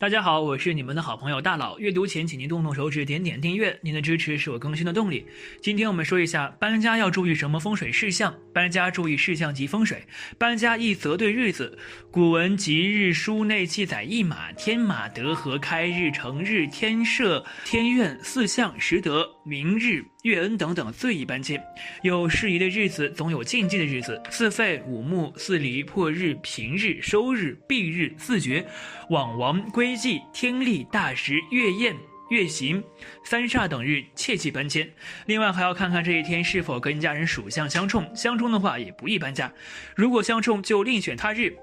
大家好，我是你们的好朋友大佬。阅读前，请您动动手指，点点订阅。您的支持是我更新的动力。今天我们说一下搬家要注意什么风水事项。搬家注意事项及风水。搬家宜择对日子。古文吉日书内记载一马、天马、得和、开日、成日、天赦、天愿四象、时得、明日、月恩等等最宜搬迁。有适宜的日子，总有禁忌的日子。四废、五木、四离、破日、平日、收日、闭日、四绝、往王归。非忌、天历、大时、月宴、月行、三煞等日切忌搬迁。另外还要看看这一天是否跟家人属相相冲，相冲的话也不宜搬家。如果相冲，就另选他日。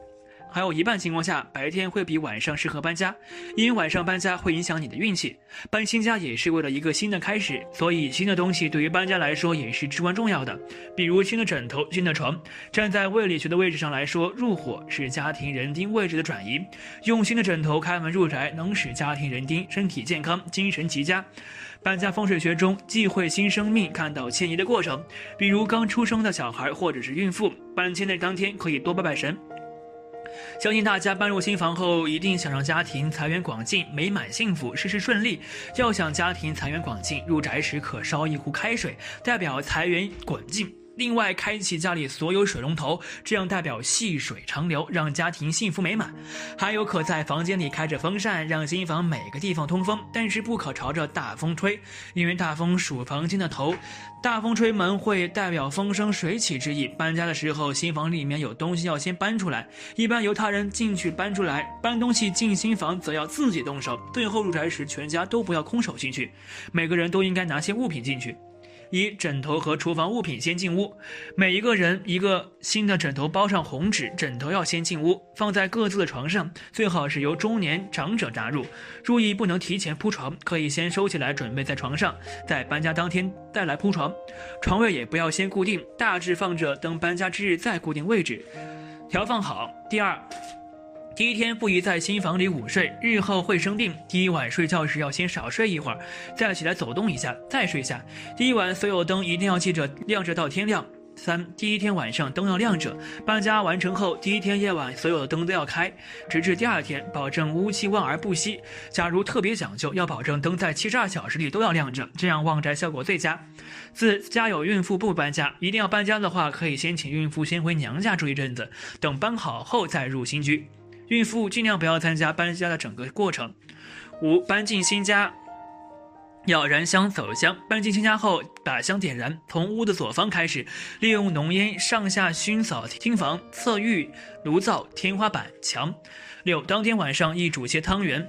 还有一半情况下，白天会比晚上适合搬家，因为晚上搬家会影响你的运气。搬新家也是为了一个新的开始，所以新的东西对于搬家来说也是至关重要的。比如新的枕头、新的床。站在胃理学的位置上来说，入火是家庭人丁位置的转移，用新的枕头开门入宅，能使家庭人丁身体健康、精神极佳。搬家风水学中忌讳新生命看到迁移的过程，比如刚出生的小孩或者是孕妇，搬迁的当天可以多拜拜神。相信大家搬入新房后，一定想让家庭财源广进、美满幸福、事事顺利。要想家庭财源广进，入宅时可烧一壶开水，代表财源滚进。另外，开启家里所有水龙头，这样代表细水长流，让家庭幸福美满。还有，可在房间里开着风扇，让新房每个地方通风，但是不可朝着大风吹，因为大风属房间的头，大风吹门会代表风生水起之意。搬家的时候，新房里面有东西要先搬出来，一般由他人进去搬出来。搬东西进新房，则要自己动手。最后入宅时，全家都不要空手进去，每个人都应该拿些物品进去。一枕头和厨房物品先进屋，每一个人一个新的枕头包上红纸，枕头要先进屋，放在各自的床上，最好是由中年长者扎入。注意不能提前铺床，可以先收起来准备在床上，在搬家当天再来铺床。床位也不要先固定，大致放着，等搬家之日再固定位置，调放好。第二。第一天不宜在新房里午睡，日后会生病。第一晚睡觉时要先少睡一会儿，再起来走动一下，再睡下。第一晚所有灯一定要记着亮着到天亮。三，第一天晚上灯要亮着。搬家完成后，第一天夜晚所有的灯都要开，直至第二天，保证屋气旺而不息。假如特别讲究，要保证灯在七十二小时里都要亮着，这样旺宅效果最佳。四，家有孕妇不搬家，一定要搬家的话，可以先请孕妇先回娘家住一阵子，等搬好后再入新居。孕妇尽量不要参加搬家的整个过程。五，搬进新家要燃香走香。搬进新家后，把香点燃，从屋的左方开始，利用浓烟上下熏扫厅房、侧浴、炉灶、天花板、墙。六，当天晚上易煮些汤圆、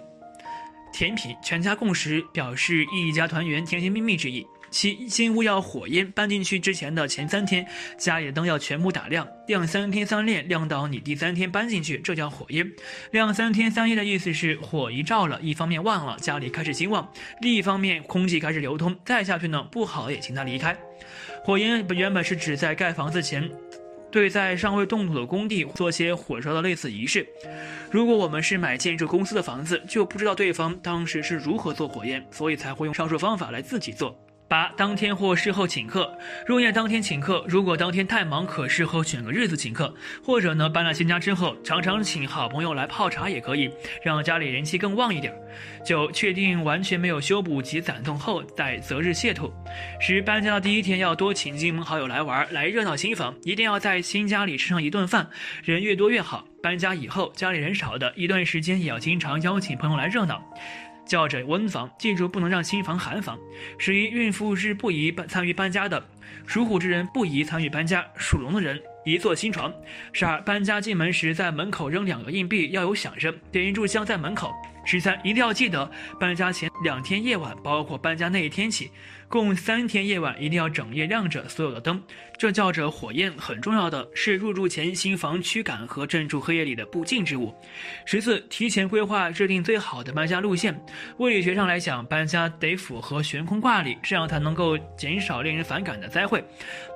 甜品，全家共食，表示一家团圆、甜甜蜜蜜之意。七新屋要火烟，搬进去之前的前三天，家里的灯要全部打亮，亮三天三夜，亮到你第三天搬进去，这叫火烟。亮三天三夜的意思是火一照了，一方面旺了，家里开始兴旺；另一方面空气开始流通。再下去呢，不好也请他离开。火烟原本是指在盖房子前，对在尚未动土的工地做些火烧的类似仪式。如果我们是买建筑公司的房子，就不知道对方当时是如何做火焰，所以才会用上述方法来自己做。八当天或事后请客，入宴当天请客。如果当天太忙，可事后选个日子请客，或者呢，搬了新家之后，常常请好朋友来泡茶也可以，让家里人气更旺一点。九确定完全没有修补及攒动后，再择日谢土。十搬家的第一天要多请亲朋好友来玩，来热闹新房，一定要在新家里吃上一顿饭，人越多越好。搬家以后，家里人少的一段时间，也要经常邀请朋友来热闹。叫着温房，记住不能让新房寒房。十一，孕妇是不宜搬参与搬家的，属虎之人不宜参与搬家，属龙的人宜做新床。十二，搬家进门时在门口扔两个硬币，要有响声，点一炷香在门口。十三，一定要记得搬家前两天夜晚，包括搬家那一天起，共三天夜晚一定要整夜亮着所有的灯，这叫着火焰。很重要的是入住前新房驱赶和镇住黑夜里的不净之物。十四，提前规划制定最好的搬家路线。物理学上来讲，搬家得符合悬空挂历，这样才能够减少令人反感的灾祸。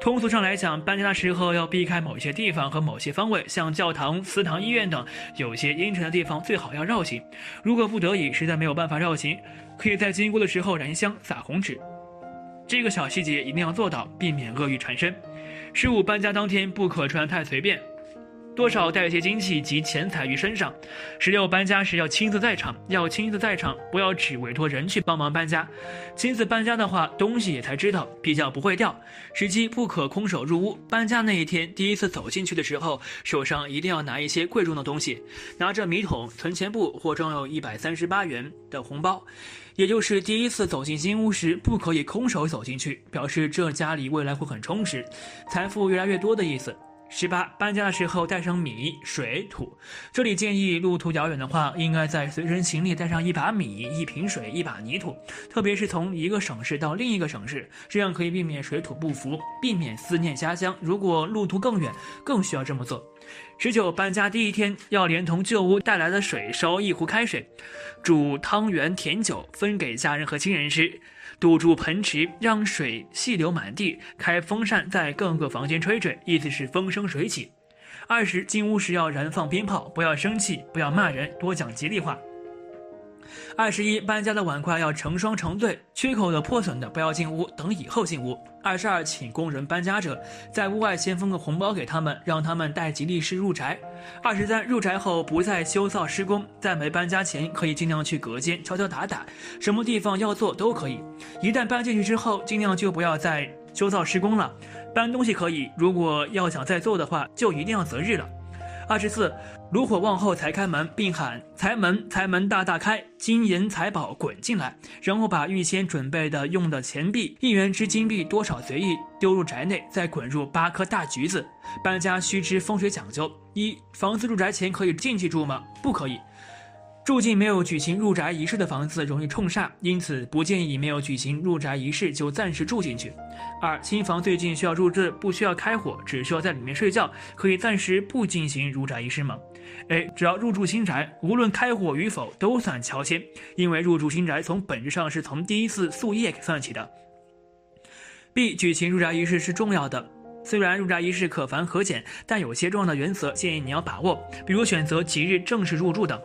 通俗上来讲，搬家的时候要避开某些地方和某些方位，像教堂、祠堂、医院等有些阴沉的地方最好要绕行。如果不得已实在没有办法绕行，可以在经过的时候燃香撒红纸。这个小细节一定要做到，避免恶语缠身。十五，搬家当天不可穿太随便。多少带一些精气及钱财于身上。十六，搬家时要亲自在场，要亲自在场，不要只委托人去帮忙搬家。亲自搬家的话，东西也才知道，比较不会掉。十七，不可空手入屋。搬家那一天，第一次走进去的时候，手上一定要拿一些贵重的东西，拿着米桶、存钱布或装有一百三十八元的红包。也就是第一次走进新屋时，不可以空手走进去，表示这家里未来会很充实，财富越来越多的意思。十八，搬家的时候带上米、水、土。这里建议路途遥远的话，应该在随身行李带上一把米、一瓶水、一把泥土，特别是从一个省市到另一个省市，这样可以避免水土不服，避免思念家乡。如果路途更远，更需要这么做。十九，搬家第一天要连同旧屋带来的水烧一壶开水，煮汤圆、甜酒分给家人和亲人吃。堵住盆池，让水细流满地。开风扇在各个房间吹吹，意思是风生水起。二十进屋时要燃放鞭炮，不要生气，不要骂人，多讲吉利话。二十一，搬家的碗筷要成双成对，缺口的、破损的不要进屋，等以后进屋。二十二，请工人搬家者在屋外先封个红包给他们，让他们带吉利事入宅。二十三，入宅后不再修造施工，在没搬家前可以尽量去隔间敲敲打打，什么地方要做都可以。一旦搬进去之后，尽量就不要再修造施工了。搬东西可以，如果要想再做的话，就一定要择日了。二十四，炉火旺后才开门，并喊财门，财门大大开，金银财宝滚进来。然后把预先准备的用的钱币，一元之金币多少随意丢入宅内，再滚入八颗大橘子。搬家须知风水讲究：一，房子住宅前可以进去住吗？不可以。住进没有举行入宅仪式的房子容易冲煞，因此不建议没有举行入宅仪式就暂时住进去。二，新房最近需要入住，不需要开火，只需要在里面睡觉，可以暂时不进行入宅仪式吗？A，只要入住新宅，无论开火与否都算乔迁，因为入住新宅从本质上是从第一次宿夜给算起的。B，举行入宅仪式是重要的，虽然入宅仪式可繁可简，但有些重要的原则建议你要把握，比如选择吉日正式入住等。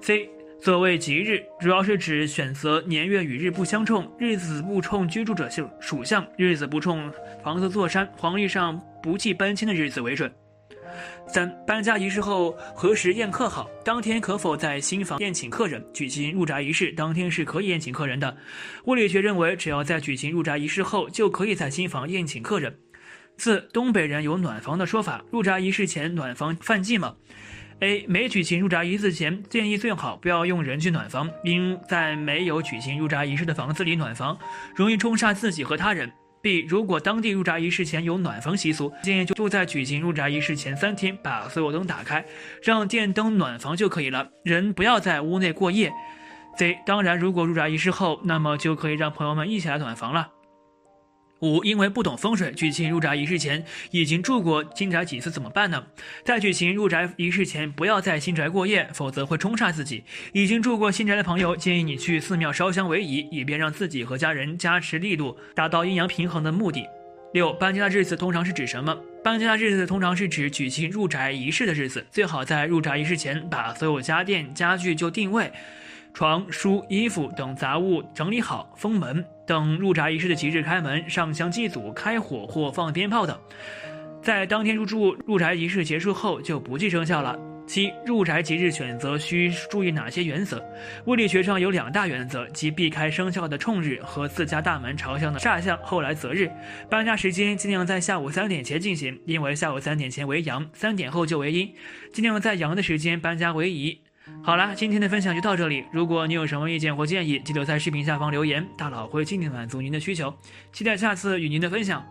C，所谓吉日，主要是指选择年月与日不相冲、日子不冲居住者属属相、日子不冲房子坐山、黄历上不忌搬迁的日子为准。三，搬家仪式后何时宴客好？当天可否在新房宴请客人？举行入宅仪式当天是可以宴请客人的。物理学认为，只要在举行入宅仪式后，就可以在新房宴请客人。四，东北人有暖房的说法，入宅仪式前暖房犯忌吗？A 没举行入宅仪式前，建议最好不要用人去暖房，因在没有举行入宅仪式的房子里暖房，容易冲煞自己和他人。B 如果当地入宅仪式前有暖房习俗，建议就就在举行入宅仪式前三天把所有灯打开，让电灯暖房就可以了，人不要在屋内过夜。C 当然，如果入宅仪式后，那么就可以让朋友们一起来暖房了。五，因为不懂风水，举行入宅仪式前已经住过新宅几次，怎么办呢？在举行入宅仪式前，不要在新宅过夜，否则会冲煞自己。已经住过新宅的朋友，建议你去寺庙烧香为宜，以便让自己和家人加持力度，达到阴阳平衡的目的。六，搬家的日子通常是指什么？搬家的日子通常是指举行入宅仪式的日子，最好在入宅仪式前把所有家电家具就定位。床、书、衣服等杂物整理好，封门，等入宅仪式的吉日开门、上香祭祖、开火或放鞭炮等。在当天入住入宅仪式结束后就不计生效了。七、入宅吉日选择需注意哪些原则？物理学上有两大原则，即避开生肖的冲日和自家大门朝向的煞象，后来择日。搬家时间尽量在下午三点前进行，因为下午三点前为阳，三点后就为阴，尽量在阳的时间搬家为宜。好啦，今天的分享就到这里。如果你有什么意见或建议，记得在视频下方留言，大佬会尽力满足您的需求。期待下次与您的分享。